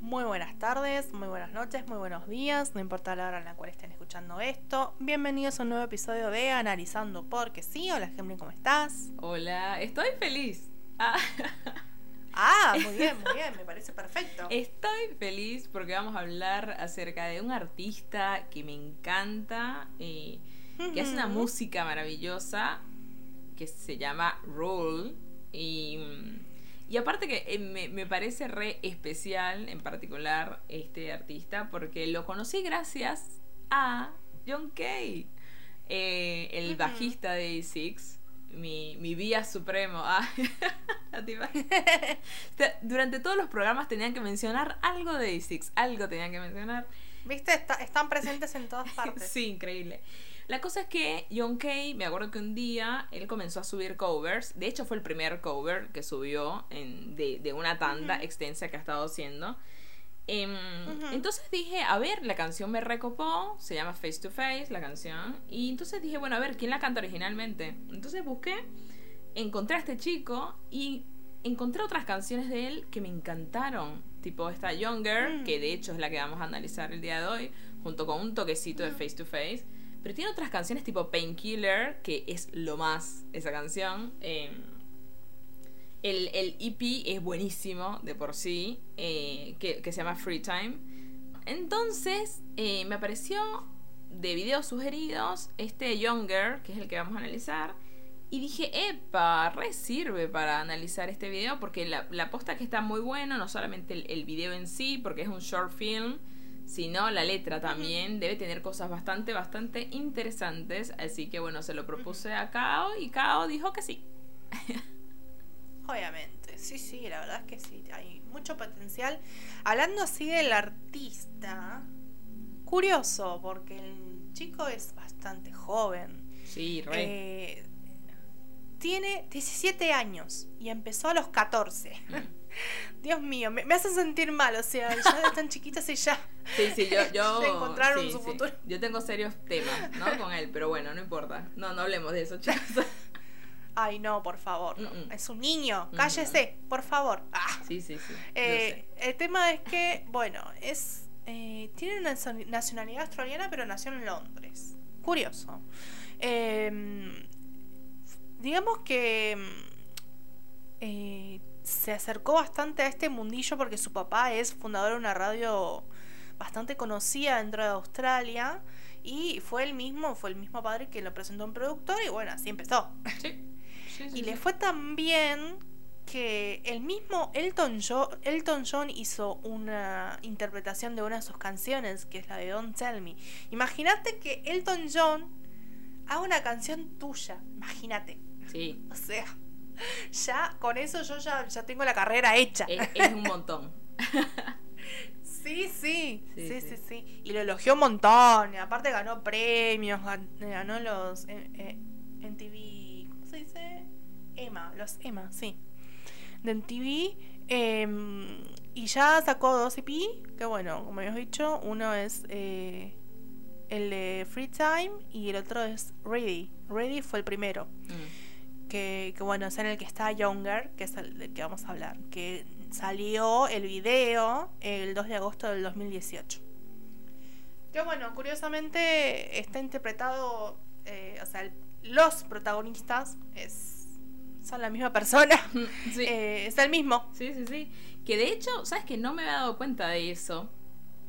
Muy buenas tardes, muy buenas noches, muy buenos días, no importa la hora en la cual estén escuchando esto. Bienvenidos a un nuevo episodio de Analizando Porque sí. Hola, Gemini, ¿cómo estás? Hola, estoy feliz. Ah, Ah, muy bien, muy bien, me parece perfecto. estoy feliz porque vamos a hablar acerca de un artista que me encanta, eh, que hace una música maravillosa, que se llama Roll. Y, mm, y aparte que eh, me, me parece re especial en particular este artista, porque lo conocí gracias a John Kay, eh, el bajista de A6. Mi, mi vía supremo. Ah, Durante todos los programas tenían que mencionar algo de A6, algo tenían que mencionar. ¿Viste? Está- están presentes en todas partes. Sí, increíble. La cosa es que John Kay, me acuerdo que un día él comenzó a subir covers. De hecho, fue el primer cover que subió en, de, de una tanda extensa que ha estado haciendo. Em. Entonces dije, a ver, la canción me recopó, se llama Face to Face la canción. Y entonces dije, bueno, a ver, ¿quién la canta originalmente? Entonces busqué, encontré a este chico y encontré otras canciones de él que me encantaron. Tipo esta Younger, Mm. que de hecho es la que vamos a analizar el día de hoy, junto con un toquecito de Face to Face. Pero tiene otras canciones tipo Painkiller, que es lo más esa canción. Em, el, el EP es buenísimo de por sí, eh, que, que se llama Free Time. Entonces, eh, me apareció de videos sugeridos este Younger, que es el que vamos a analizar. Y dije, epa, re sirve para analizar este video porque la, la posta que está muy bueno, no solamente el, el video en sí, porque es un short film, sino la letra también debe tener cosas bastante, bastante interesantes. Así que bueno, se lo propuse a Kao y Kao dijo que sí. Obviamente, sí, sí, la verdad es que sí, hay mucho potencial. Hablando así del artista, curioso, porque el chico es bastante joven. Sí, re. Eh, tiene 17 años y empezó a los 14. Mm. Dios mío, me, me hace sentir mal, o sea, ya de tan chiquitos y ya. Sí, sí, yo, yo encontraron sí, su sí. futuro. Yo tengo serios temas, ¿no? Con él, pero bueno, no importa. No, no hablemos de eso, chicos. Ay, no, por favor, no. Mm, mm. es un niño, Mm. cállese, por favor. Ah. Sí, sí, sí. Eh, el tema es que, bueno, es eh, tiene una nacio- nacionalidad australiana, pero nació en Londres. Curioso. Eh, digamos que mm, eh, se acercó bastante a este mundillo porque su papá es fundador de una radio bastante conocida dentro de Australia y fue el mismo, fue el mismo padre que lo presentó en productor y bueno, así empezó. Sí. Sí, sí, Y le fue tan bien que el mismo Elton John, Elton John hizo una interpretación de una de sus canciones, que es la de Don't Tell Me. Imagínate que Elton John haga una canción tuya. Imagínate. Sí. O sea, ya con eso yo ya, ya tengo la carrera hecha. Es, es un montón. Sí, sí, Sí, sí, sí. Y lo elogió un montón. Y aparte ganó premios, gan- ganó los eh, eh, MTV, ¿cómo se dice? Emma, los Emma, sí. De MTV. em, y ya sacó dos EP, que bueno, como habíamos dicho, uno es eh, el de Free Time y el otro es Ready. Ready fue el primero Mm. Que, que bueno, es en el que está Younger, que es el del que vamos a hablar, que salió el video el 2 de agosto del 2018. Que bueno, curiosamente está interpretado, eh, o sea, los protagonistas es, son la misma persona, Sí. eh, es el mismo. Sí, sí, sí. Que de hecho, ¿sabes que No me había dado cuenta de eso.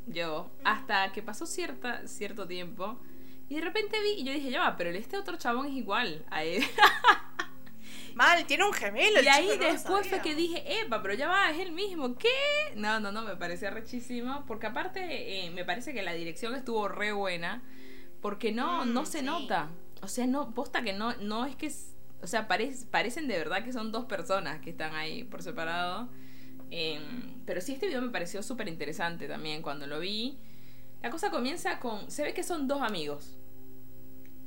Yo, hasta que pasó cierta, cierto tiempo. Y de repente vi, y yo dije, ya va, pero este otro chabón es igual a él. Mal, tiene un gemelo. el y ahí chico, no lo después fue que dije, epa, pero ya va, es el mismo. ¿Qué? No, no, no, me parecía rechísimo. Porque aparte, eh, me parece que la dirección estuvo re buena. Porque no, Mm, no se sí. nota. O sea, no, posta que no, no es que. O sea, parec- parecen de verdad que son dos personas que están ahí por separado. Em, pero sí, este video me pareció súper interesante también cuando lo vi. La cosa comienza con. Se ve que son dos amigos.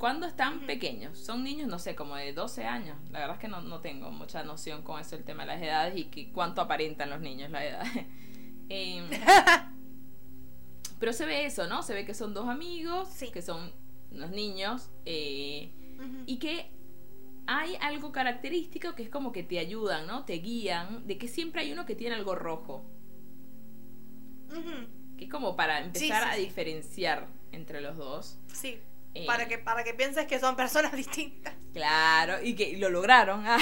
Cuando están pequeños, son niños, no sé, como de 12 años. La verdad es que no, no tengo mucha noción con eso, el tema de las edades y que cuánto aparentan los niños la edad. Em, pero se ve eso, ¿no? Se ve que son dos amigos, Sí. que son unos niños, eh, y que hay algo característico que es como que te ayudan, ¿no? Te guían, de que siempre hay uno que tiene algo rojo. Que es como para empezar sí, a diferenciar entre los dos. Sí. Eh. Para que, para que pienses que son personas distintas. Claro, y que lo lograron. ah.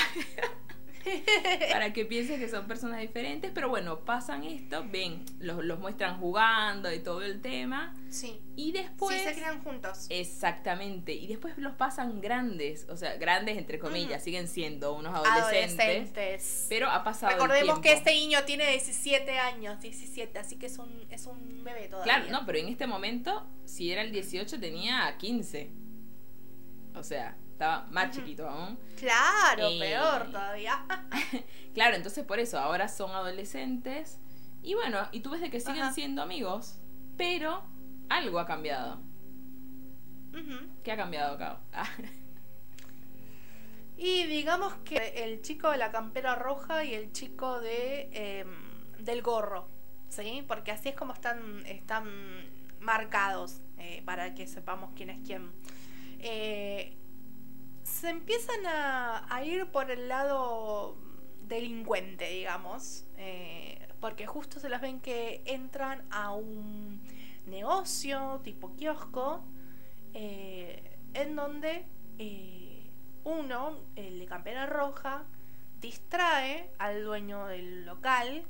para que pienses que son personas diferentes, pero bueno, pasan esto, ven, los, los muestran jugando y todo el tema. Sí. Y después... sí, se crean juntos. Exactamente, y después los pasan grandes, o sea, grandes entre comillas, Ujú. siguen siendo unos adolescentes, Adolescentes. pero ha pasado el Recordemos que este niño tiene 17 años, 17, así que es un, es un bebé todavía. Claro, no, pero en este momento, si era el 18, tenía 15. O sea, estaba más chiquito aún. Claro, Eh. peor todavía. Claro, entonces por eso, ahora son adolescentes. Y bueno, y tú ves de que siguen Ajá. siendo amigos, pero algo ha cambiado. ¿Qué ha cambiado, Cao? Ah, Y digamos que el chico de la campera roja y el chico de em, del gorro, ¿sí? Porque así es como están, están marcados, eh, para que sepamos quién es quién. Eh, se empiezan a, a ir por el lado delincuente, digamos, eh, porque justo se las ven que entran a un negocio tipo kiosco, eh, en donde eh, uno, el de campera roja, distrae al dueño del local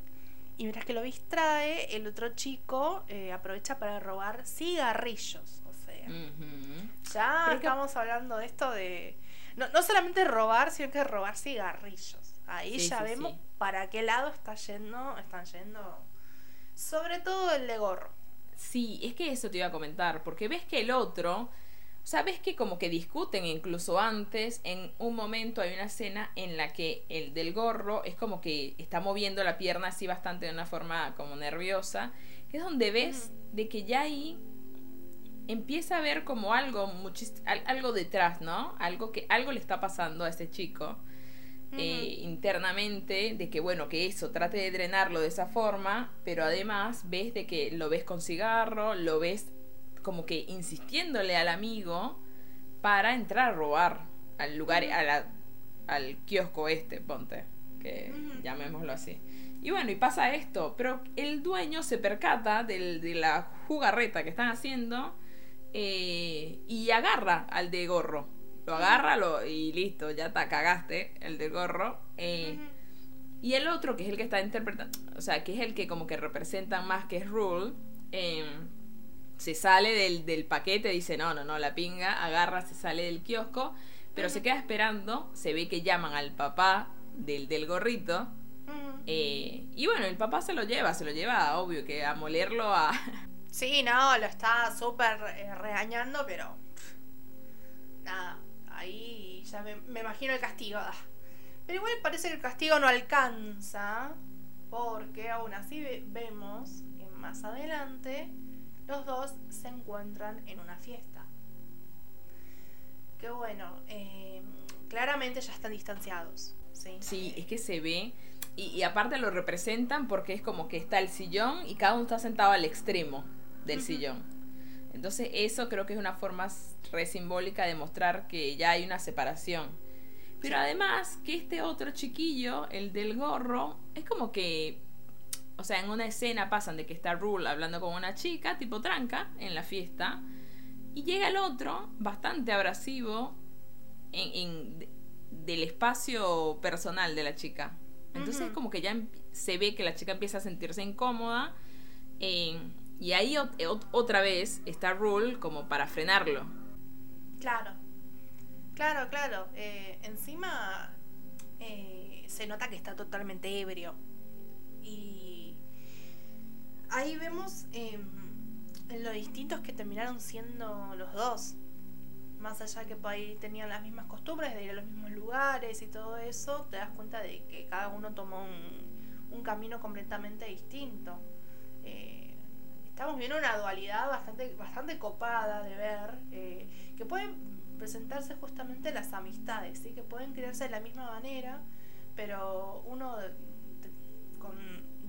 y mientras que lo distrae, el otro chico eh, aprovecha para robar cigarrillos. O sea, ya Pero es que- estamos hablando de esto de... No, no solamente robar, sino que robar cigarrillos. Ahí Sí, ya sí, vemos sí. para qué lado está yendo, están yendo. Sobre todo el de gorro. Sí, es que eso te iba a comentar, porque ves que el otro, o sea, ves que como que discuten incluso antes, en un momento hay una escena en la que el del gorro es como que está moviendo la pierna así bastante de una forma como nerviosa, que es donde ves de que ya ahí empieza a ver como algo muchis- al- algo detrás, ¿no? Algo que algo le está pasando a ese chico eh, internamente de que bueno que eso trate de drenarlo de esa forma pero además ves de que lo ves con cigarro lo ves como que insistiéndole al amigo para entrar a robar al lugar a la- al kiosco este ponte que llamémoslo así. Y bueno y pasa esto pero el dueño se percata del- de la jugarreta que están haciendo eh, y agarra al de gorro lo agarra lo, y listo, ya te cagaste, el de gorro. Eh. Y el otro, que es el que está interpretando, o sea, que es el que como que representa más que es Rule, eh, se sale del, del paquete, dice, no, no, no, la pinga, agarra, se sale del kiosco, pero se queda esperando, se ve que llaman al papá del, del gorrito, eh, y bueno, el papá se lo lleva, se lo lleva, obvio, que a molerlo a... Sí, no, lo está súper eh, regañando, pero. nada, ahí ya me, me imagino el castigo. ah. Pero igual parece que el castigo no alcanza, porque aún así ve- vemos que más adelante los dos se encuentran en una fiesta. Que bueno, eh, claramente ya están distanciados. Sí, Sí, es que se ve. Y aparte lo representan porque es como que está el sillón y cada uno está sentado al extremo del sillón. Entonces eso creo que es una forma re simbólica de mostrar que ya hay una separación. Pero además que este otro chiquillo, el del gorro, es como que... O sea, en una escena pasan de que está Rule hablando con una chica, tipo tranca, en la fiesta. Y llega el otro, bastante abrasivo, en, en- de- del espacio personal de la chica. Entonces Ujú. como que ya em- se ve que la chica empieza a sentirse incómoda. eh, y ahí ot- otra vez está Rule como para frenarlo. Claro, claro, claro. Eh, encima eh, se nota que está totalmente ebrio. Y ahí vemos eh, lo distintos que terminaron siendo los dos. Más allá que por ahí tenían las mismas costumbres de ir a los mismos lugares y todo eso, te das cuenta de que cada uno tomó un, camino completamente distinto. Eh, estamos viendo una dualidad bastante, bastante copada de ver, eh, que pueden presentarse justamente las amistades, ¿sí? que pueden crearse de la misma manera, pero uno con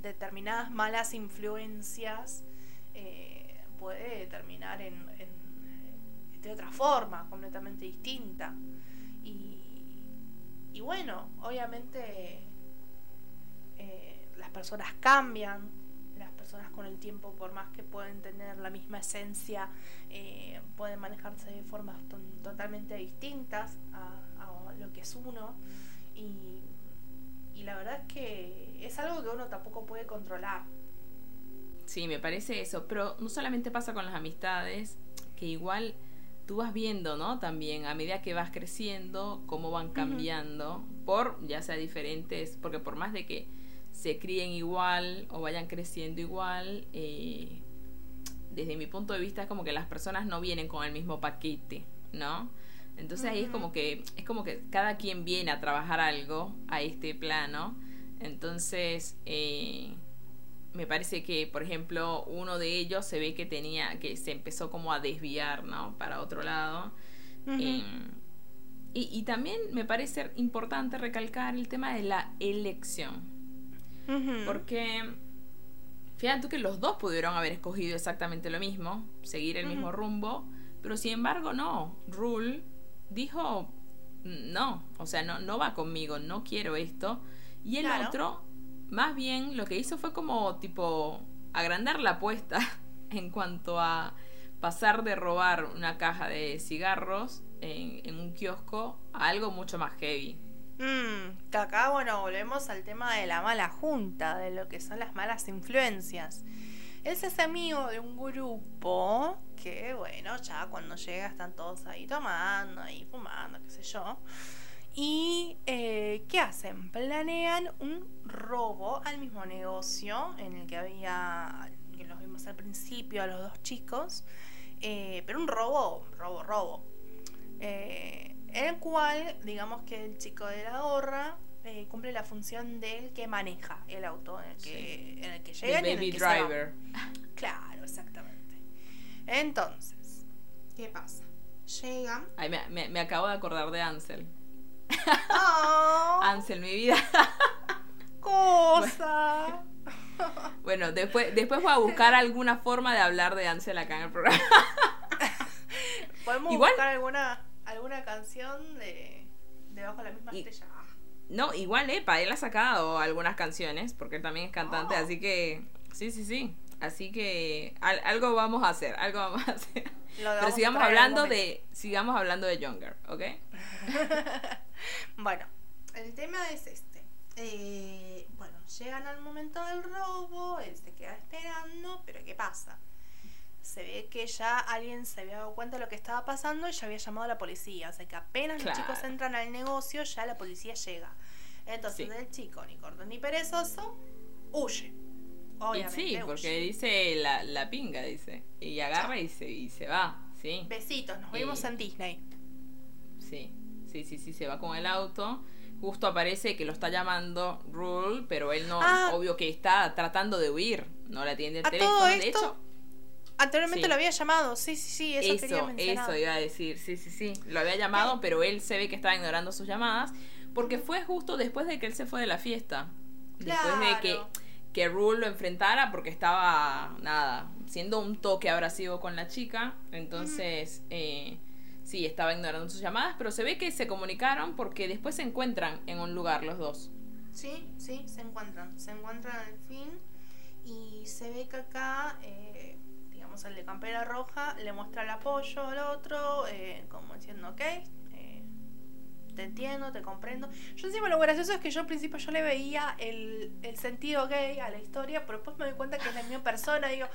determinadas malas influencias eh, puede terminar en, de otra forma, completamente distinta. Y, y bueno, obviamente eh, las personas cambian, personas con el tiempo, por más que pueden tener la misma esencia, eh, pueden manejarse de formas ton- totalmente distintas a, a lo que es uno. Y, y la verdad es que es algo que uno tampoco puede controlar. Sí, me parece eso. Pero no solamente pasa con las amistades, que igual tú vas viendo, ¿no? También a medida que vas creciendo, cómo van cambiando, por ya sea diferentes, porque por más de que se críen igual o vayan creciendo igual, eh, desde mi punto de vista es como que las personas no vienen con el mismo paquete, ¿no? Entonces ahí es como que es como que cada quien viene a trabajar algo a este plano. Entonces, eh, me parece que, por ejemplo, uno de ellos se ve que tenía, que se empezó como a desviar, ¿no? Para otro lado. Eh, y, y también me parece importante recalcar el tema de la elección. Porque fíjate tú que los dos pudieron haber escogido exactamente lo mismo, seguir el mismo rumbo, pero sin embargo no. Rule dijo no, o sea, no, no va conmigo, no quiero esto. Y el Claro. otro, más bien, lo que hizo fue como tipo agrandar la apuesta en cuanto a pasar de robar una caja de cigarros en, en un kiosco a algo mucho más heavy. Mm, que acá, bueno, volvemos al tema de la mala junta, de lo que son las malas influencias. Él se hace amigo de un grupo que, bueno, ya cuando llega están todos ahí tomando, ahí fumando, qué sé yo. Y, eh, ¿qué hacen? Planean un robo al mismo negocio en el que había, que los vimos al principio, a los dos chicos. eh, pero un robo, robo, robo. Eh, en el cual, digamos que el chico de la gorra eh, cumple la función del que maneja el auto en el que, en el que llegan y en el baby que se van. driver. Claro, exactamente. Entonces, ¿qué pasa? Llegan. Ay, me, me- me acabo de acordar de Ansel. ¡Oh! Ansel, mi vida. ¡Cosa! Bueno, después, después voy a buscar alguna forma de hablar de Ansel acá en el programa. ¿Podemos Igual- buscar alguna, alguna canción de, de Bajo la misma Y- estrella? No, igual, epa, él ha sacado algunas canciones, porque él también es cantante, Oh. así que. Sí, sí, sí. Así que al- algo vamos a hacer, algo vamos a hacer. Lo Pero sigamos hablando de. Sigamos hablando de Younger, ¿ok? Bueno, el tema es este. Eh, bueno, llegan al momento del robo, él se queda esperando, pero ¿qué pasa? Se ve que ya alguien se había dado cuenta de lo que estaba pasando y ya había llamado a la policía. O sea que apenas los chicos entran al negocio, ya la policía llega. Entonces Sí. el chico, ni corto ni perezoso, huye. Y sí, huye. porque dice la, la pinga, dice. Y agarra y se, y se va, sí. Besitos, nos vimos Y- en Disney. Sí, sí, sí, sí, se va con el auto. Justo aparece que lo está llamando Rule, pero él no, Ah. obvio que está tratando de huir. No le atiende el A teléfono. todo de hecho, Anteriormente Sí. lo había llamado, sí, sí, sí, eso, quería eso, mencionar. eso iba a decir, sí, sí, sí. Lo había llamado, pero él se ve que estaba ignorando sus llamadas. Porque fue justo después de que él se fue de la fiesta. Después de que, que Rule lo enfrentara porque estaba, nada, siendo un toque abrasivo con la chica. Entonces, eh, sí, estaba ignorando sus llamadas, pero se ve que se comunicaron porque después se encuentran en un lugar los dos. Sí, sí, se encuentran. Se encuentran al fin. Y se ve que acá, eh, digamos, el de Campera Roja le muestra el apoyo al otro, eh, como diciendo, ok, eh, te entiendo, te comprendo. Yo encima lo gracioso es que yo al principio yo le veía el, el sentido gay a la historia, pero después me doy cuenta que es la misma persona. Digo,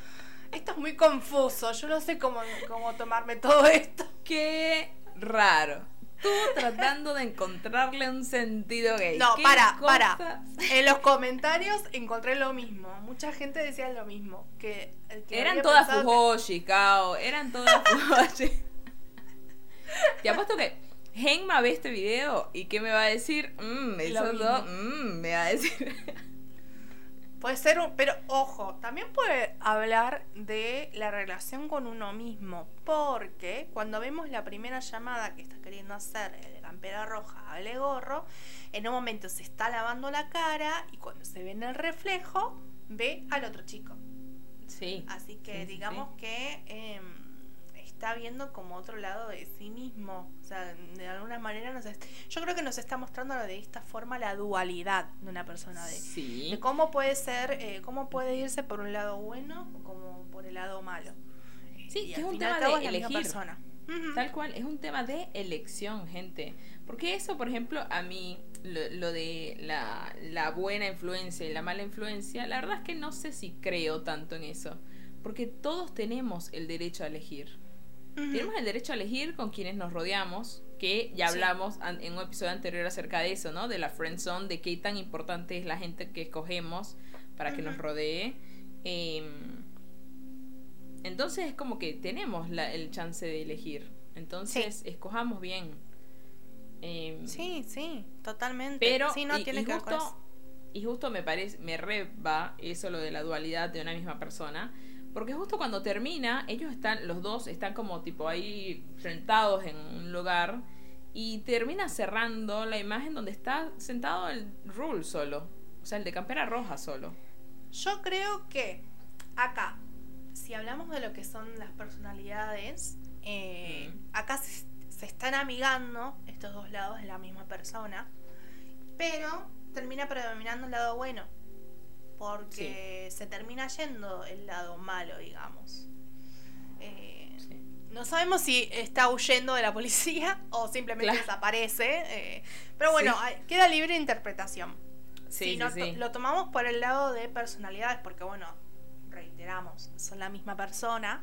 esto es muy confuso, yo no sé cómo, cómo tomarme todo esto. Qué raro. Tú tratando de encontrarle un sentido gay. No, ¿Qué para, para. En los comentarios encontré lo mismo. Mucha gente decía lo mismo. Que, Eran todas que- fujoshi, Kao. Eran todas fujoshi. Te apuesto que Genma ve este video y ¿qué me va a decir? Mmm, esos mismo. dos, mmm, me va a decir. Puede ser un. Pero ojo, también puede hablar de la relación con uno mismo. Porque cuando vemos la primera llamada que está queriendo hacer el de Campera Roja a Ale Gorro, en un momento se está lavando la cara y cuando se ve en el reflejo, ve al otro chico. Sí. Así que Sí, sí, digamos que em, está viendo como otro lado de sí mismo. O sea, de alguna manera nos yo creo que nos está mostrando de esta forma la dualidad de una persona. De, Sí. de cómo puede ser, eh, cómo puede irse por un lado bueno o como por el lado malo. Sí, Y es un tema de es elegir. persona. Tal cual, es un tema de elección, gente. Porque eso, por ejemplo, a mí, lo, lo de la, la buena influencia y la mala influencia, la verdad es que no sé si creo tanto en eso. Porque todos tenemos el derecho a elegir. Tenemos el derecho a elegir con quienes nos rodeamos, que ya hablamos en un episodio anterior acerca de eso, ¿no? De la friend zone, de qué tan importante es la gente que escogemos para que nos rodee. Em, entonces es como que tenemos la- el chance de elegir. Entonces, escojamos bien. Em, Sí, sí, totalmente. pero, sí, no y, tiene y que ver con justo, y justo me parece, me reba eso lo de la dualidad de una misma persona. Porque justo cuando termina, ellos están, los dos están como tipo ahí sentados en un lugar. Y termina cerrando la imagen donde está sentado el Rule solo. O sea, el de campera roja solo. Yo creo que acá, si hablamos de lo que son las personalidades, eh, Mm. acá se, se están amigando estos dos lados de la misma persona, pero termina predominando el lado bueno, porque se termina yendo el lado malo, digamos. Eh, Sí. no sabemos si está huyendo de la policía o simplemente Claro. desaparece, eh, pero bueno, Sí. queda libre interpretación. Sí, si no to- lo tomamos por el lado de personalidades, porque bueno, reiteramos, son la misma persona.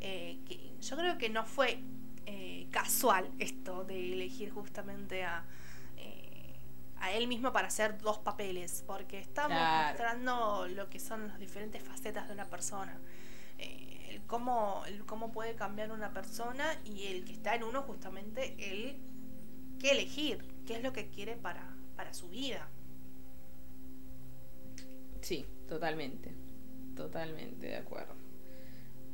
eh, que yo creo que no fue casual esto de elegir justamente a, a él mismo para hacer dos papeles, porque estamos Claro. mostrando lo que son las diferentes facetas de una persona. Eh, el, cómo, el cómo puede cambiar una persona y el que está en uno justamente el que elegir, qué es lo que quiere para, para su vida. Sí, totalmente. Totalmente de acuerdo.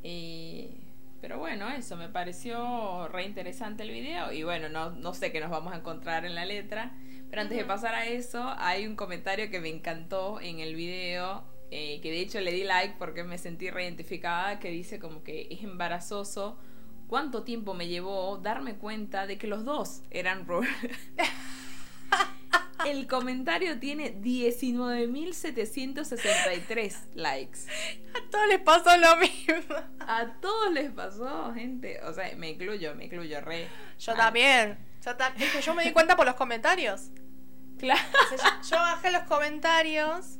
Y- pero bueno, eso, me pareció re interesante el video. Y bueno, no, no sé qué nos vamos a encontrar en la letra. Pero antes de pasar a eso, hay un comentario que me encantó en el video. eh, que de hecho le di like porque me sentí reidentificada. Que dice como que es embarazoso. ¿Cuánto tiempo me llevó darme cuenta de que los dos eran Robert? El comentario tiene 19.763 likes. A todos les pasó lo mismo. A todos les pasó, gente. O sea, me incluyo, me incluyo, re. Yo Ah, también. Yo, ta- es que yo me di cuenta por los comentarios. Claro. Yo, yo bajé los comentarios.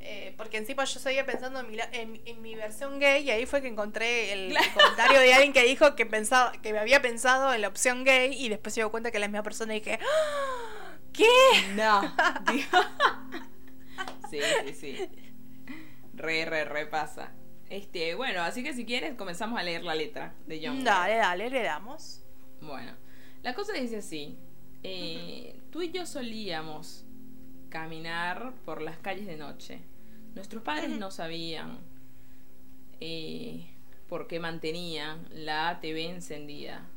eh, porque encima yo seguía pensando en mi, la- en, en mi versión gay y ahí fue que encontré el, Claro. comentario de alguien que dijo que pensaba que me había pensado en la opción gay y después se dio cuenta que era la misma persona y dije "¡Ah! ¿qué? No. digo- Sí, sí, sí. Re, re, re pasa. Este, bueno, así que si quieres comenzamos a leer la letra de John. Dale, dale, le damos. Bueno, la cosa dice así. Eh, Tú y yo solíamos caminar por las calles de noche. Nuestros padres no sabían eh, por qué mantenían la TV encendida.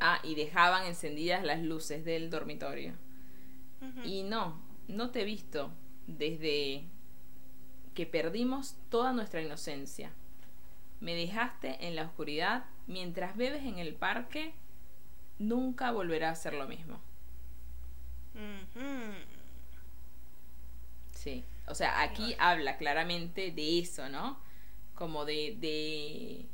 Ah, y dejaban encendidas las luces del dormitorio. Y no, no te he visto desde que perdimos toda nuestra inocencia. Me dejaste en la oscuridad mientras bebes en el parque. Nunca volverá a ser lo mismo. Sí. O sea, aquí habla claramente de eso, ¿no? Como de... de...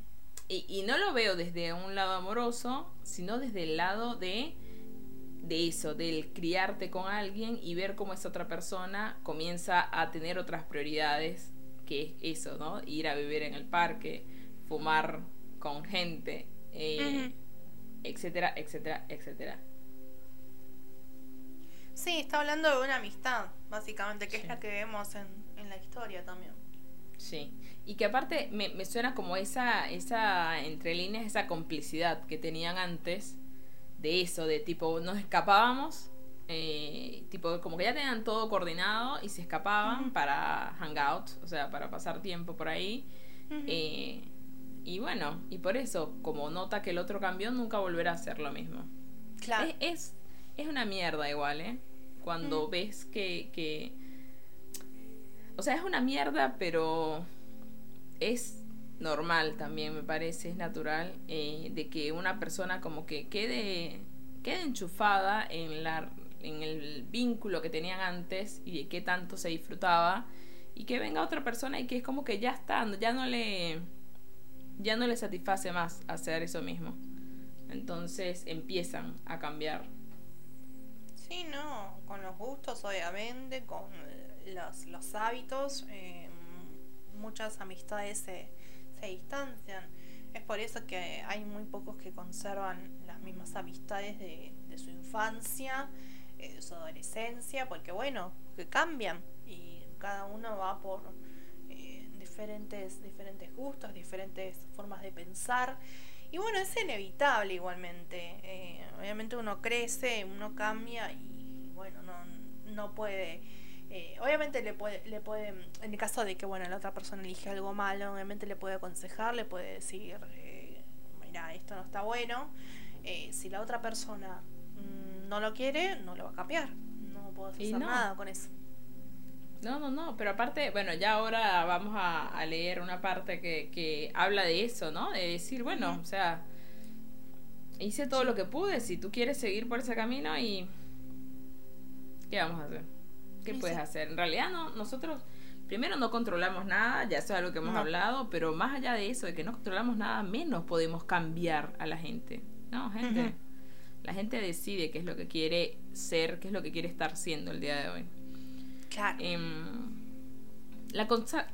Y, y no lo veo desde un lado amoroso, sino desde el lado de de eso, del criarte con alguien y ver cómo esa otra persona comienza a tener otras prioridades, que es eso, ¿no? Ir a vivir en el parque, fumar con gente, eh. Etcétera, etcétera, etcétera. Sí, está hablando de una amistad, básicamente, que Sí. es la que vemos en, en la historia también. Sí. Y que aparte me, me suena como esa, esa, entre líneas, esa complicidad que tenían antes de eso, de tipo, nos escapábamos, eh, tipo, como que ya tenían todo coordinado y se escapaban para hangout, o sea, para pasar tiempo por ahí. Eh, y bueno, y por eso, como nota que el otro cambió, nunca volverá a ser lo mismo. claro. Es, es, es una mierda igual, ¿eh? Cuando Mm. ves que, que... O sea, es una mierda, pero es normal también, me parece, es natural, eh, de que una persona como que quede, quede enchufada en, la, en el vínculo que tenían antes y de qué tanto se disfrutaba, y que venga otra persona y que es como que ya está, ya no le, ya no le satisface más hacer eso mismo. Entonces empiezan a cambiar. Sí, no, con los gustos obviamente, con los, los hábitos, eh, muchas amistades se, se distancian. Es por eso que hay muy pocos que conservan las mismas amistades de, de su infancia, eh, de su adolescencia, porque bueno, que cambian y cada uno va por diferentes, diferentes gustos, diferentes formas de pensar. Y bueno, es inevitable igualmente. Eh, obviamente uno crece, uno cambia y bueno, no, no puede eh, obviamente le puede, le puede, en el caso de que bueno la otra persona elige algo malo, obviamente le puede aconsejar, le puede decir, eh, mira, esto no está bueno. Eh, si la otra persona mm, no lo quiere, no lo va a cambiar. No puedo hacer nada con eso. No, no, no, pero aparte, bueno, ya ahora vamos a, leer una parte que, que, habla de eso, ¿no? De decir, bueno, o sea, hice todo lo que pude, si tú quieres seguir por ese camino y... ¿Qué vamos a hacer? ¿Qué puedes hacer? En realidad no, nosotros primero no controlamos nada, ya eso es algo que hemos hablado, pero más allá de eso, de que no controlamos nada, menos podemos cambiar a la gente. No, gente. La gente decide qué es lo que quiere ser, qué es lo que quiere estar siendo el día de hoy. Claro. Em, la, cosa,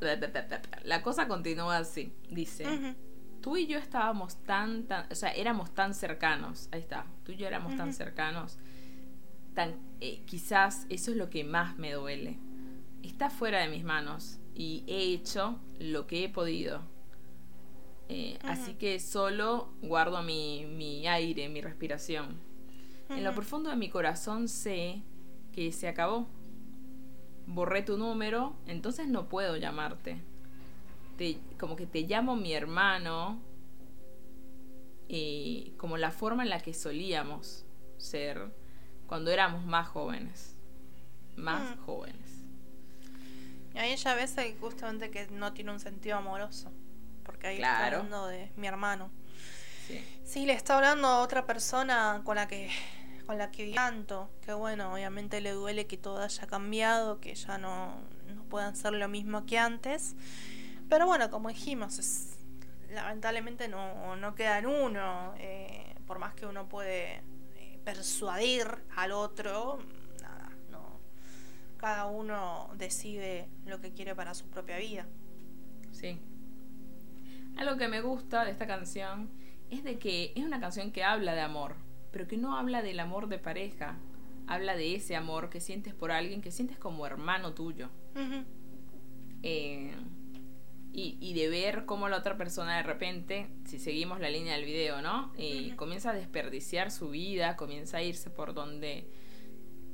la cosa continúa así, dice. Tú y yo estábamos tan, tan, o sea, éramos tan cercanos, ahí está, tú y yo éramos tan cercanos eh, quizás eso es lo que más me duele. Está fuera de mis manos y he hecho lo que he podido. Eh, así que solo guardo mi, aire, mi respiración. En lo profundo de mi corazón sé que se acabó. Borré tu número, entonces no puedo llamarte. como que te llamo mi hermano, eh, como la forma en la que solíamos ser cuando éramos más jóvenes. Más mm. jóvenes. Y ahí ella ve justamente que no tiene un sentido amoroso. Porque ahí está hablando de mi hermano. Sí. sí. le está hablando a otra persona con la que con la que tanto, que bueno, obviamente le duele que todo haya cambiado, que ya no, no puedan ser lo mismo que antes. Pero bueno, como dijimos, es, lamentablemente no, no queda en uno, eh, por más que uno puede persuadir al otro, nada, no. Cada uno decide lo que quiere para su propia vida. Sí. Algo que me gusta de esta canción es de que es una canción que habla de amor, pero que no habla del amor de pareja. Habla de ese amor que sientes por alguien que sientes como hermano tuyo. Y, de ver cómo la otra persona de repente, si seguimos la línea del video, ¿no? Y comienza a desperdiciar su vida, comienza a irse por donde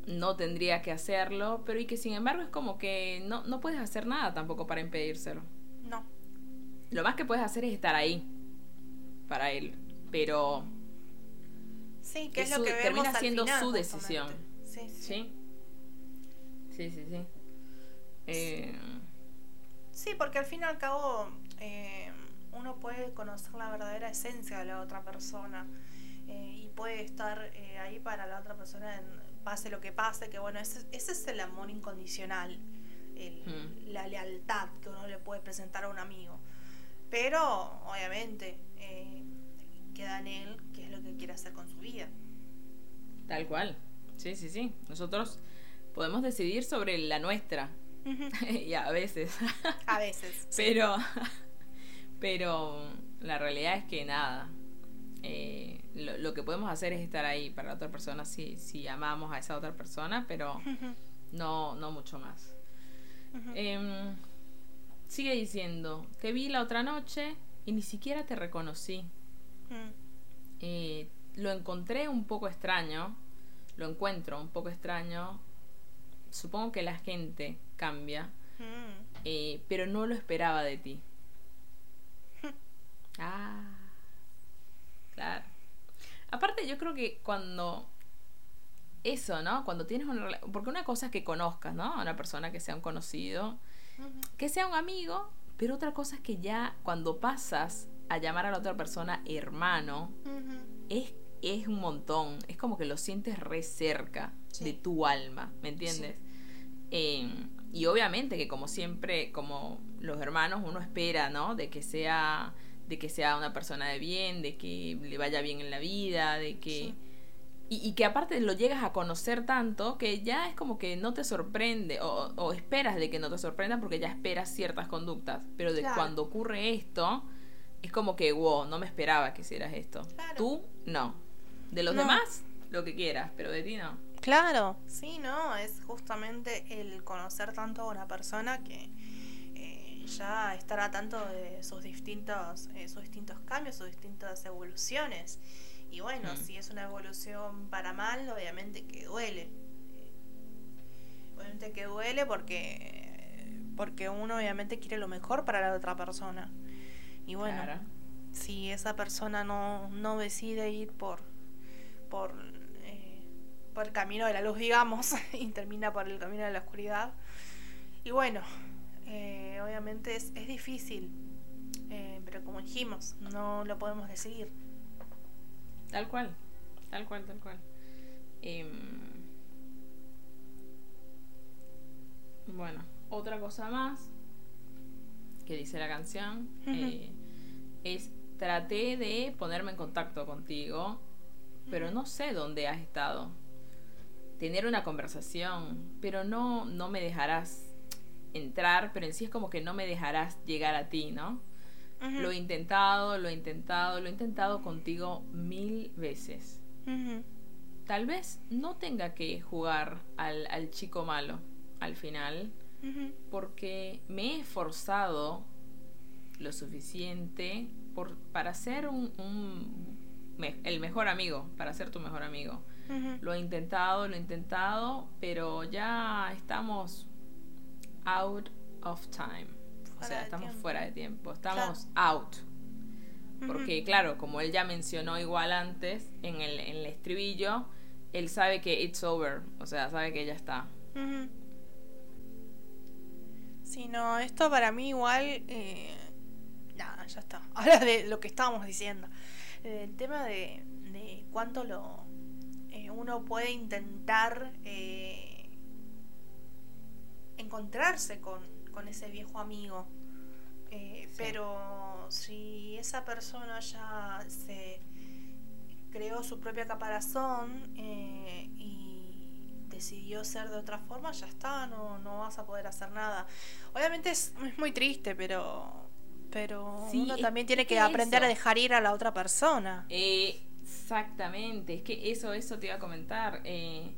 no tendría que hacerlo, pero y que sin embargo es como que no, no puedes hacer nada tampoco para impedírselo. No. Lo más que puedes hacer es estar ahí para él, pero... Sí, que es, lo que termina siendo su decisión. Sí, sí. Sí, sí, sí. sí. Eh, Sí, porque al fin y al cabo eh, uno puede conocer la verdadera esencia de la otra persona eh, y puede estar eh, ahí para la otra persona en, pase lo que pase, que bueno, ese, ese es el amor incondicional, hmm. la lealtad que uno le puede presentar a un amigo. Pero obviamente queda en él qué es lo que quiere hacer con su vida. Tal cual, sí, sí, sí. Nosotros podemos decidir sobre la nuestra, y a veces. a veces. Pero, pero la realidad es que nada. Eh, lo, que podemos hacer es estar ahí para la otra persona si, si amamos a esa otra persona, pero no, no mucho más. Em, sigue diciendo, te vi la otra noche y ni siquiera te reconocí. Mm. Eh, lo encontré un poco extraño, lo encuentro un poco extraño. Supongo que la gente cambia, mm. eh, pero no lo esperaba de ti. ah, claro. Aparte, yo creo que cuando eso, ¿no? Cuando tienes una porque una cosa es que conozcas, ¿no? A una persona que sea un conocido, que sea un amigo, Pero otra cosa es que ya cuando pasas a llamar a la otra persona hermano, es, es un montón. Es como que lo sientes re cerca Sí. de tu alma, ¿me entiendes? Eh, y obviamente que como siempre, como los hermanos, uno espera, ¿no? De que sea de que sea una persona de bien, de que le vaya bien en la vida, de que... Sí. Y, y que aparte lo llegas a conocer tanto que ya es como que no te sorprende o, o esperas de que no te sorprenda porque ya esperas ciertas conductas. Pero de Claro. cuando ocurre esto, es como que, wow, no me esperaba que hicieras esto. Claro. Tú, no. De los No. demás, lo que quieras, pero de ti no. Claro, sí, no, es justamente el conocer tanto a una persona que eh, ya estará tanto de sus distintos, eh, sus distintos cambios, sus distintas evoluciones. Y bueno, Mm. si es una evolución para mal, obviamente que duele. Eh, Obviamente que duele porque, porque uno obviamente quiere lo mejor para la otra persona. Y bueno, Claro. si esa persona no, no decide ir por por, eh, por el camino de la luz, digamos, y termina por el camino de la oscuridad. Y bueno, eh, obviamente es, es difícil, eh, pero como dijimos, no lo podemos decidir. Tal cual, tal cual, tal cual. Em, bueno, otra cosa más que dice la canción eh, es traté de ponerme en contacto contigo, pero no sé dónde has estado. Tener una conversación, pero no, no me dejarás entrar, pero en sí es como que no me dejarás llegar a ti, ¿no? Lo he intentado, lo he intentado, lo he intentado contigo mil veces. Tal vez no tenga que jugar al, al chico malo al final, porque me he esforzado lo suficiente por, para ser un, un me- el mejor amigo, para ser tu mejor amigo. Lo he intentado, lo he intentado, pero ya estamos out of time. O sea, estamos tiempo. fuera de tiempo, estamos out. Porque claro, como él ya mencionó igual antes, en el, en el estribillo, él sabe que it's over, o sea, sabe que ya está. Ujú. Sí, no, esto para mí igual... eh, nada, ya está. Ahora de lo que estábamos diciendo. El tema de, de cuánto lo eh, uno puede intentar eh, encontrarse con, con ese viejo amigo. Eh, Sí. Pero si esa persona ya se creó su propia caparazón y decidió ser de otra forma, ya está, no, no vas a poder hacer nada. Obviamente es, es muy triste, pero, pero Sí, uno también tiene que que aprender a dejar ir a la otra persona. Exactamente, es que eso, eso te iba a comentar. eh,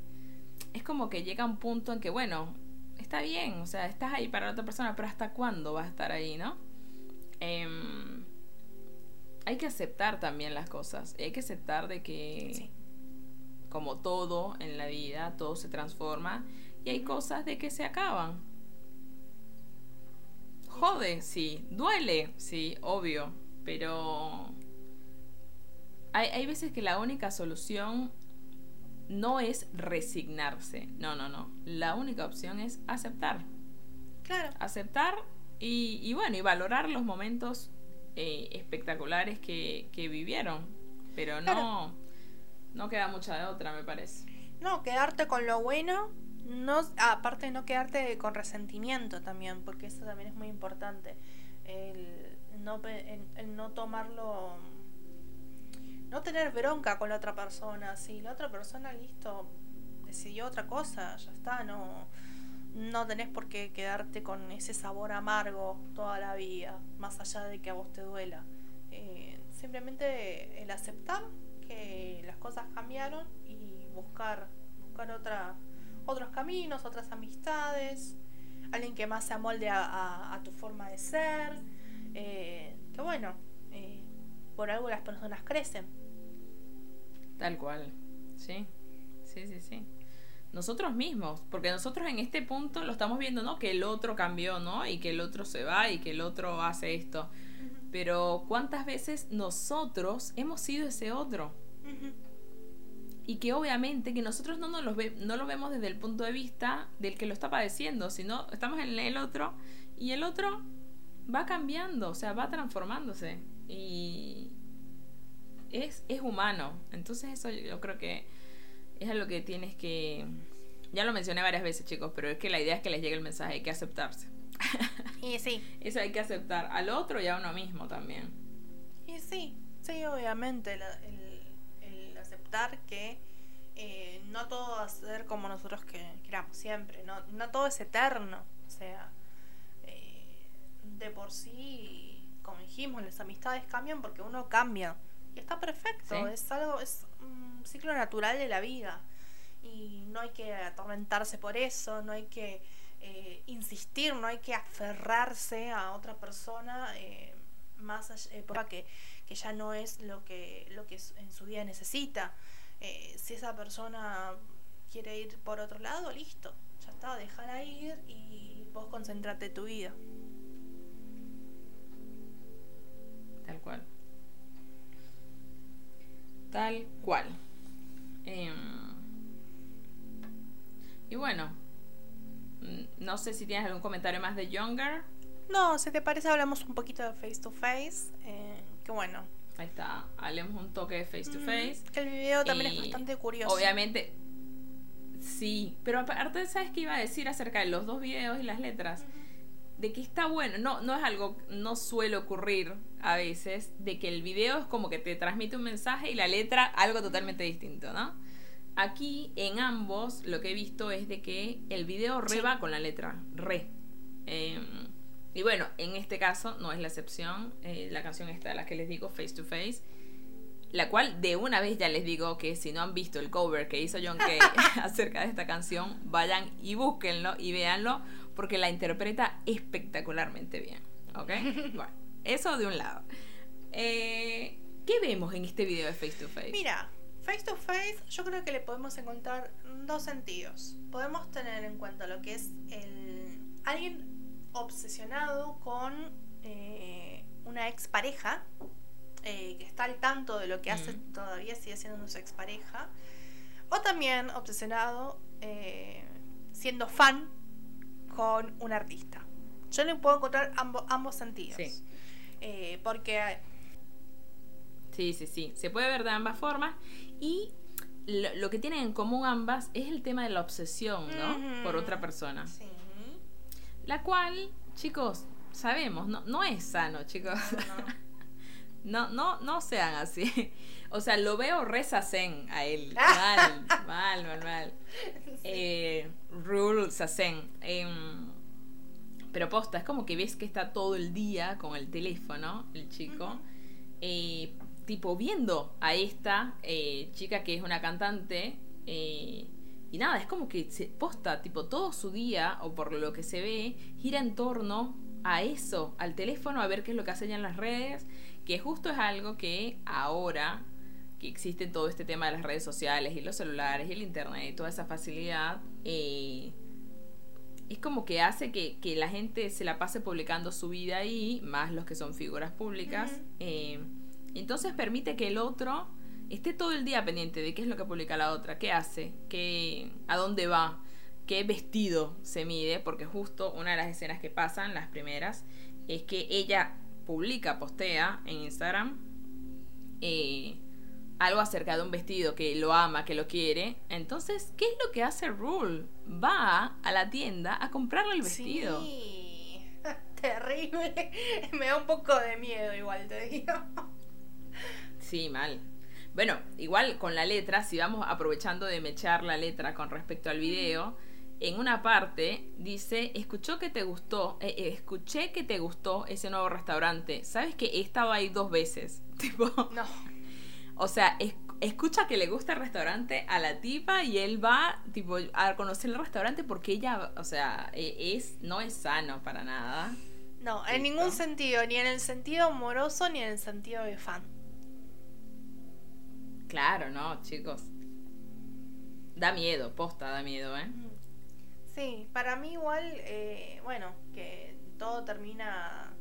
es como que llega un punto en que, bueno, está bien, o sea, estás ahí para la otra persona, pero ¿hasta cuándo vas a estar ahí, no? Em, hay que aceptar también las cosas, hay que aceptar de que, Sí. Como todo en la vida, todo se transforma y hay cosas de que se acaban. Jode, sí, duele, sí, obvio, pero hay, hay veces que la única solución no es resignarse, no, no, no. La única opción es aceptar. Claro. Aceptar y, y bueno, y valorar los momentos eh, espectaculares que, que vivieron. Pero no, Claro. No queda mucha de otra, me parece. No, quedarte con lo bueno, no, aparte no quedarte con resentimiento también, porque eso también es muy importante. El no, el- el no tomarlo, no tener bronca con la otra persona. Si la otra persona, listo, decidió otra cosa, ya está, no, no tenés por qué quedarte con ese sabor amargo toda la vida, más allá de que a vos te duela. Eh, simplemente el aceptar que las cosas cambiaron y buscar, buscar otra, otros caminos, otras amistades, alguien que más se amolde a, tu forma de ser. eh, que bueno, eh, por algo las personas crecen. Tal cual. Sí, sí, sí, sí. Nosotros mismos, porque nosotros en este punto lo estamos viendo, ¿no? Que el otro cambió, ¿no? Y que el otro se va y que el otro hace esto. Pero ¿cuántas veces nosotros hemos sido ese otro? Y que obviamente que nosotros no, nos lo, ve- no lo vemos desde el punto de vista del que lo está padeciendo, sino estamos en el otro y el otro va cambiando, o sea, va transformándose. Y es, es humano. Entonces eso yo creo que es lo que tienes que... Ya lo mencioné varias veces, chicos, pero es que la idea es que les llegue el mensaje, hay que aceptarse. Y sí. Eso hay que aceptar al otro y a uno mismo también. Y sí, sí, obviamente, el, el- el aceptar que eh, no todo va a ser como nosotros que queramos siempre, no, no todo es eterno, o sea, eh, de por sí, como dijimos, las amistades cambian porque uno cambia, y está perfecto, Sí. es algo, es un ciclo natural de la vida, y no hay que atormentarse por eso, no hay que eh, insistir, no hay que aferrarse a otra persona eh, más allá, eh, que, que ya no es lo que, lo que en su vida necesita. Si esa persona quiere ir por otro lado, listo, ya está, déjala ir y vos concentrate en tu vida. Tal cual. Tal cual. Em, y bueno, no sé si tienes algún comentario más de Younger. No, si te parece hablamos un poquito de face to face, eh, que bueno. Ahí está, hablemos un toque de face to mm, face. El video también Y es bastante curioso. Obviamente, sí, pero aparte, ¿sabes qué iba a decir acerca de los dos videos y las letras? De que está bueno, no, no es algo, no suele ocurrir a veces, de que el video es como que te transmite un mensaje y la letra algo totalmente distinto, ¿no? Aquí en ambos lo que he visto es de que el video re Sí. va con la letra, re. Em, y bueno, en este caso no es la excepción, eh, la canción esta, la que les digo, Face to Face, la cual de una vez ya les digo que si no han visto el cover que hizo John Kay acerca de esta canción, vayan y búsquenlo y véanlo porque la interpreta espectacularmente bien. ¿Ok? Bueno, eso de un lado. Eh, ¿Qué vemos en este video de Face to Face? Mira, face to face yo creo que le podemos encontrar dos sentidos. Podemos tener en cuenta lo que es el alguien obsesionado con eh, una expareja eh, que está al tanto de lo que hace Mm. todavía sigue siendo su expareja o también obsesionado eh, siendo fan con un artista. Yo le puedo encontrar ambo- ambos sentidos. Sí. Eh, porque Sí, sí, sí. Se puede ver de ambas formas. Y lo, lo que tienen en común ambas es el tema de la obsesión, ¿no? Por otra persona. sí. La cual, chicos, sabemos, no, no es sano, chicos. No, no. No, sean así. O sea, lo veo resasen a él. Mal, mal, mal, mal. Eh, Rule Sasen. Em, pero posta, es como que ves que está todo el día con el teléfono, el chico. Eh, tipo viendo a esta eh, chica que es una cantante. eh, y nada, es como que se posta, tipo, todo su día, o por lo que se ve, gira en torno a eso, al teléfono, a ver qué es lo que hace ella en las redes, que justo es algo que ahora que existe todo este tema de las redes sociales y los celulares y el internet y toda esa facilidad, eh, es como que hace que, que la gente se la pase publicando su vida ahí, más los que son figuras públicas. Eh, entonces permite que el otro esté todo el día pendiente de qué es lo que publica la otra, qué hace, qué, a dónde va, qué vestido se mide, porque justo una de las escenas que pasan, las primeras, es que ella publica, postea en Instagram eh, algo acerca de un vestido que lo ama, que lo quiere. Entonces, ¿qué es lo que hace Rule? Va a la tienda a comprarle el vestido. Sí, terrible. Me da un poco de miedo igual, te digo. Sí, mal. Bueno, igual con la letra, si vamos aprovechando de mechar la letra con respecto al video, en una parte dice, escuchó que te gustó, eh, eh, escuché que te gustó ese nuevo restaurante. ¿Sabes que he estado ahí dos veces? Tipo, No. o sea, es- escucha que le gusta el restaurante a la tipa y él va, tipo, a conocer el restaurante porque ella, o sea, eh, es, no es sano para nada. No, en Listo. ningún sentido, ni en el sentido amoroso ni en el sentido de fan. Claro, no, chicos. Da miedo, posta, da miedo, ¿eh? Sí, para mí igual, eh, bueno, que todo termina,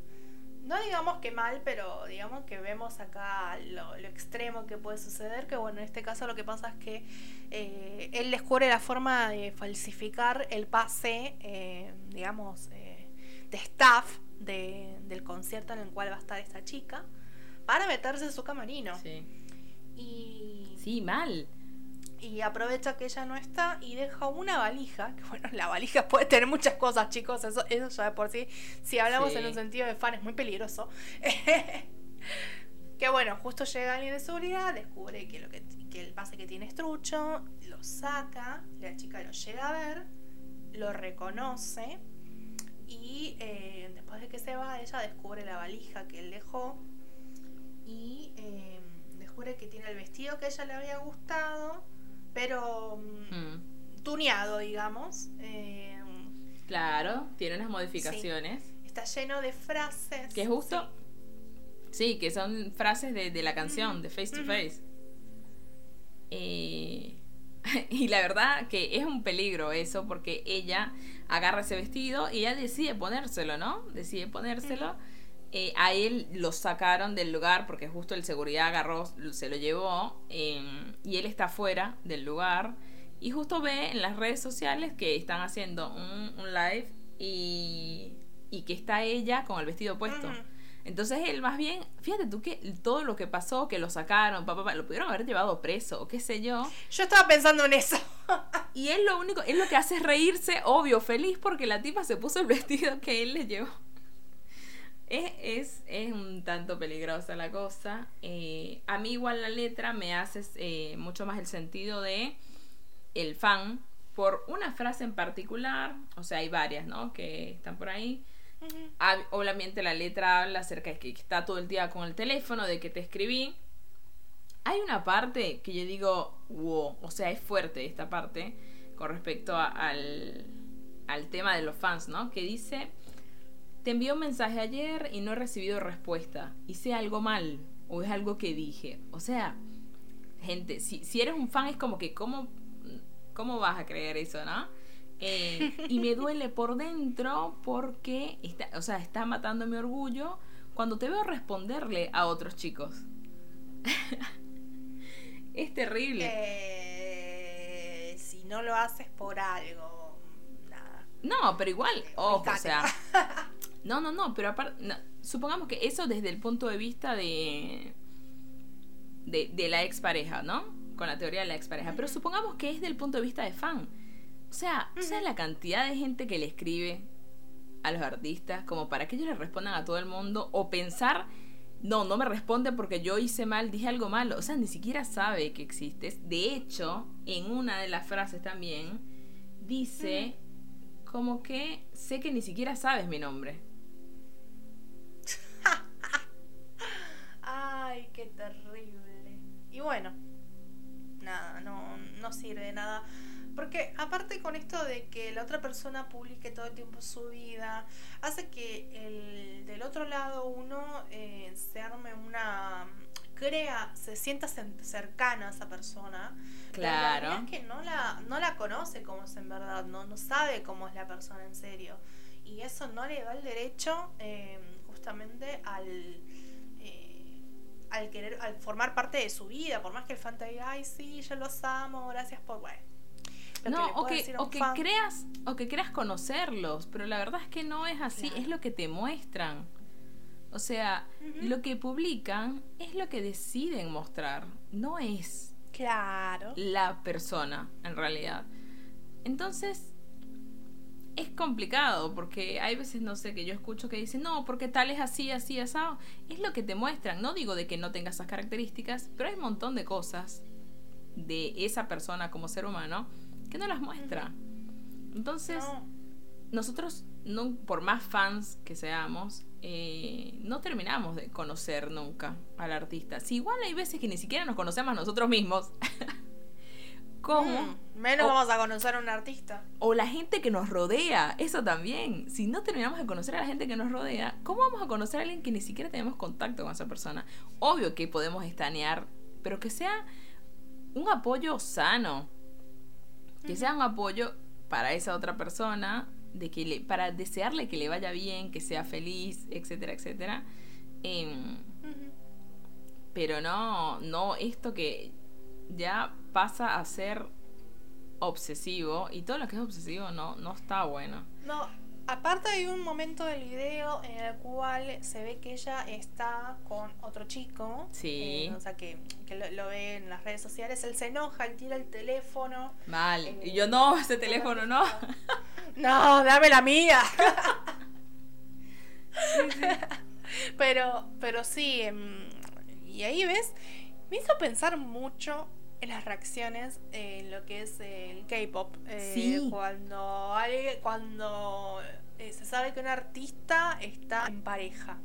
no digamos que mal, pero digamos que vemos acá lo, lo extremo que puede suceder, que bueno, en este caso lo que pasa es que eh, él descubre la forma de falsificar el pase, eh, digamos, eh, de staff de- del concierto en el cual va a estar esta chica para meterse en su camarino. Sí. Y, Sí, mal. y aprovecha que ella no está y deja una valija, que bueno, la valija puede tener muchas cosas, chicos, eso, eso ya de por sí, si hablamos Sí. en un sentido de fan es muy peligroso. que bueno, justo llega alguien de seguridad, descubre que lo que, que el pase que tiene es trucho, lo saca, la chica lo llega a ver, lo reconoce y eh, después de que se va, ella descubre la valija que él dejó y eh, descubre que tiene el vestido que a ella le había gustado, pero mm, tuneado, digamos. Eh, Claro, tiene unas modificaciones. está lleno de frases. Que justo. Sí, que son frases de, de la canción, de Face to. Face. Eh, y la verdad que es un peligro eso, porque ella agarra ese vestido y ella decide ponérselo, ¿no? Decide ponérselo. Eh, a él lo sacaron del lugar porque justo el seguridad agarró, se lo llevó eh, y él está fuera del lugar y justo ve en las redes sociales que están haciendo un, un live y, y que está ella con el vestido puesto. Entonces él más bien, fíjate tú que todo lo que pasó, que lo sacaron, papá, lo pudieron haber llevado preso o qué sé yo. Yo estaba pensando en eso. Y él lo único, él lo que hace es reírse, obvio, feliz porque la tipa se puso el vestido que él le llevó. Es, es, es un tanto peligrosa la cosa. Eh, a mí igual la letra me hace eh, mucho más el sentido de el fan por una frase en particular, o sea, hay varias, ¿no? Que están por ahí. Obviamente la letra habla acerca de que está todo el día con el teléfono, de que te escribí. Hay una parte que yo digo, wow, o sea, es fuerte esta parte con respecto a- al, al tema de los fans, ¿no? Que dice, te envié un mensaje ayer y no he recibido respuesta. Hice algo mal o es algo que dije. O sea, gente, si, si eres un fan es como que, ¿cómo, cómo vas a creer eso, no? Eh, y me duele por dentro porque está, o sea, está matando mi orgullo cuando te veo responderle a otros chicos. es terrible. Eh, si no lo haces por algo, nada. No, pero igual, ojo, o sea. No, no, no, pero aparte, no, supongamos que eso desde el punto de vista de, de, de la expareja, ¿no? Con la teoría de la expareja. Pero supongamos que es del punto de vista de fan. O sea, o sea, la cantidad de gente que le escribe a los artistas como para que ellos le respondan a todo el mundo o pensar, no, no me responde porque yo hice mal, dije algo malo. O sea, ni siquiera sabe que existes. De hecho, en una de las frases también dice como que sé que ni siquiera sabes mi nombre. Terrible. Y bueno, nada, no, no sirve de nada. Porque aparte con esto de que la otra persona publique todo el tiempo su vida, hace que el del otro lado uno eh, se arme una... crea, se sienta cercano a esa persona. La Claro. realidad es que no la, no la conoce como es en verdad, no, no sabe cómo es la persona en serio. Y eso no le da el derecho eh, justamente al, al querer, al formar parte de su vida, por más que el fan te diga, ay sí, yo los amo, gracias por bueno. No, o que, o creas, o que creas conocerlos, pero la verdad es que no es así, Claro. es lo que te muestran. O sea, lo que publican es lo que deciden mostrar, no es Claro. la persona en realidad. Entonces, es complicado porque hay veces, no sé, que yo escucho que dicen, no, porque tal es así, así, asado. Es lo que te muestran. No digo de que no tenga esas características, pero hay un montón de cosas de esa persona como ser humano que no las muestra. Entonces, No. nosotros, no, por más fans que seamos, eh, no terminamos de conocer nunca al artista. Si igual hay veces que ni siquiera nos conocemos nosotros mismos. ¿Cómo? Mm, menos O- vamos a conocer a un artista. O la gente que nos rodea, eso también. Si no terminamos de conocer a la gente que nos rodea, ¿cómo vamos a conocer a alguien que ni siquiera tenemos contacto con esa persona? Obvio que podemos estanear, pero que sea un apoyo sano. Que sea un apoyo para esa otra persona, de que le, para desearle que le vaya bien, que sea feliz, etcétera, etcétera. Em, pero no, no esto que ya pasa a ser obsesivo y todo lo que es obsesivo no, no está bueno. No, Aparte hay un momento del video en el cual se ve que ella está con otro chico. Sí. eh, o sea, que, que lo, lo ve en las redes sociales. Él se enoja, él tira el teléfono. Mal. Eh, Y yo no, ese teléfono no. No, dame la mía. pero, pero sí, em, y ahí ves, me hizo pensar mucho las reacciones en lo que es el K-pop. eh, Sí. Cuando, alguien- cuando eh, se sabe que un artista está en pareja.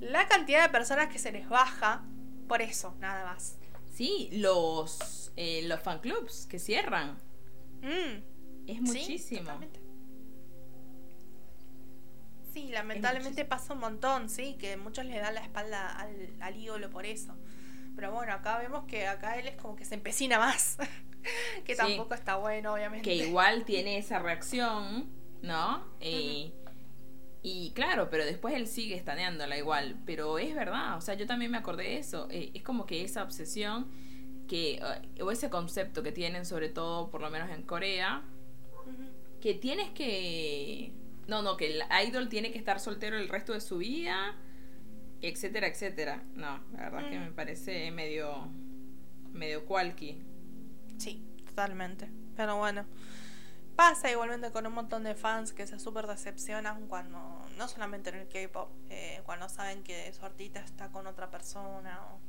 La cantidad de personas que se les baja por eso, nada más. Sí, los, eh, los fan clubs que cierran. Mm. Es Sí, muchísimo. totalmente. Sí, lamentablemente pasa un montón, sí, que muchos le dan la espalda al, al ídolo por eso. Pero bueno, acá vemos que acá él es como que se empecina más. que Sí. tampoco está bueno, obviamente. que igual tiene esa reacción, ¿no? Eh, Y claro, pero después él sigue estaneándola igual. Pero es verdad, o sea, yo también me acordé de eso. Eh, es como que esa obsesión que, eh, o ese concepto que tienen, sobre todo, por lo menos en Corea, que tienes que. No, no, que el idol tiene que estar soltero el resto de su vida, etcétera, etcétera. No, la verdad que me parece medio. medio cualqui. Sí, totalmente. Pero bueno. Pasa igualmente con un montón de fans que se súper decepcionan cuando, no solamente en el K-pop, eh, cuando saben que su artista está con otra persona o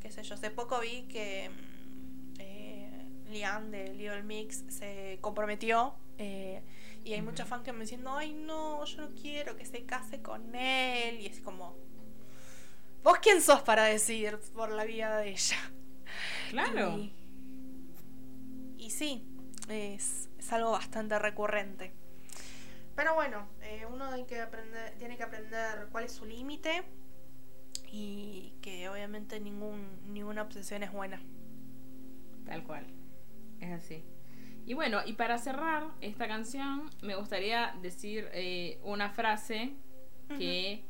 qué sé yo. Hace poco vi que mm, eh, Lian de Little Mix se comprometió eh, y hay muchos fans que me diciendo, ay no, yo no quiero que se case con él. Y es como, ¿vos quién sos para decir por la vida de ella? Claro. Y, y sí, es, es algo bastante recurrente. Pero bueno, eh, uno hay que aprender, tiene que aprender cuál es su límite y que obviamente ningún, ninguna obsesión es buena. Tal cual. Es así. Y bueno, y para cerrar esta canción, me gustaría decir eh, una frase que.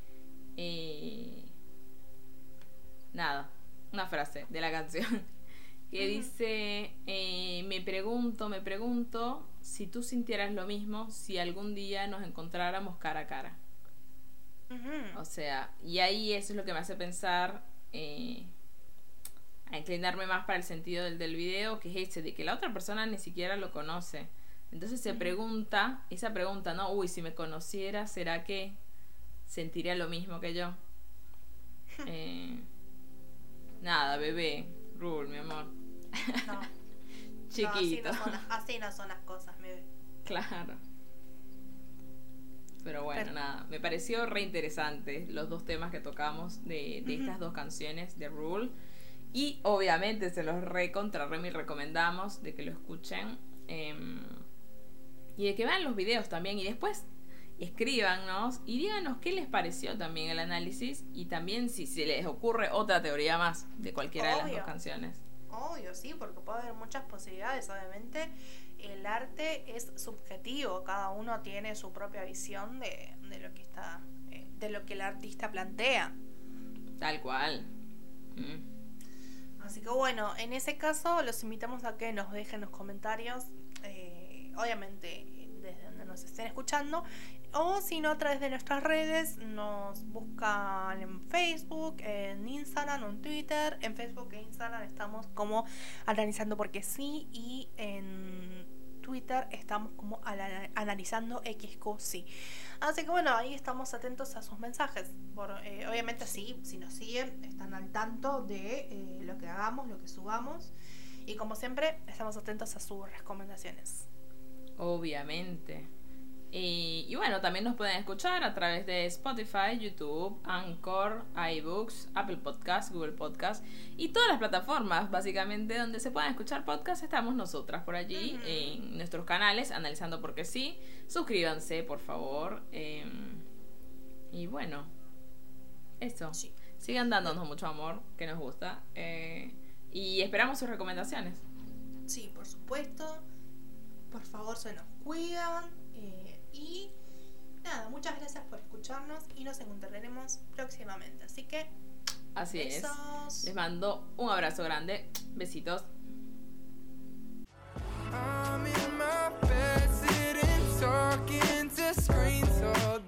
eh, nada, una frase de la canción. Que dice: eh, Me pregunto, me pregunto si tú sintieras lo mismo si algún día nos encontráramos cara a cara. O sea, y ahí eso es lo que me hace pensar eh, a inclinarme más para el sentido del, del video, que es ese, de que la otra persona ni siquiera lo conoce. Entonces se pregunta, esa pregunta, ¿no? Uy, si me conociera, ¿será que sentiría lo mismo que yo? Eh, nada, bebé, Rule, mi amor. No, no, Chiquito. así, no son, las- así no son las cosas, ve. Claro. Pero bueno, Pero- nada, me pareció re interesante los dos temas que tocamos de, estas dos canciones de Rule. Y obviamente se los re contra re recomendamos de que lo escuchen. em, y de que vean los videos también. Y después escríbanos y díganos qué les pareció también el análisis. Y también si se les ocurre otra teoría más de cualquiera de las dos canciones. Obvio, sí, porque puede haber muchas posibilidades. Obviamente, el arte es subjetivo. Cada uno tiene su propia visión de, de lo que está, eh, de lo que el artista plantea. Tal cual. Mm. Así que bueno, en ese caso los invitamos a que nos dejen los comentarios, eh, obviamente desde donde nos estén escuchando, o si no a través de nuestras redes, nos buscan en Facebook, en Instagram en Twitter. En Facebook e Instagram estamos como analizando porque sí y en Twitter estamos como analizando XQ sí. Así que bueno, ahí estamos atentos a sus mensajes. Por, eh, obviamente sí, si nos siguen, están al tanto de eh, lo que hagamos, lo que subamos. Y como siempre, estamos atentos a sus recomendaciones. Obviamente. Y, y bueno, también nos pueden escuchar a través de Spotify, YouTube, Anchor, iBooks, Apple Podcasts, Google Podcasts y todas las plataformas, básicamente, donde se puedan escuchar podcasts, estamos nosotras por allí, en nuestros canales, analizando porque sí. Suscríbanse, por favor. eh, y bueno, eso. Sí. Sigan dándonos mucho amor, que nos gusta. eh, y esperamos sus recomendaciones. Sí, por supuesto. Por favor, se nos cuidan. Y nada, muchas gracias por escucharnos y nos encontraremos próximamente. Así que, Así es. Les mando un abrazo grande. Besitos. I'm in my bed sitting talking to screen so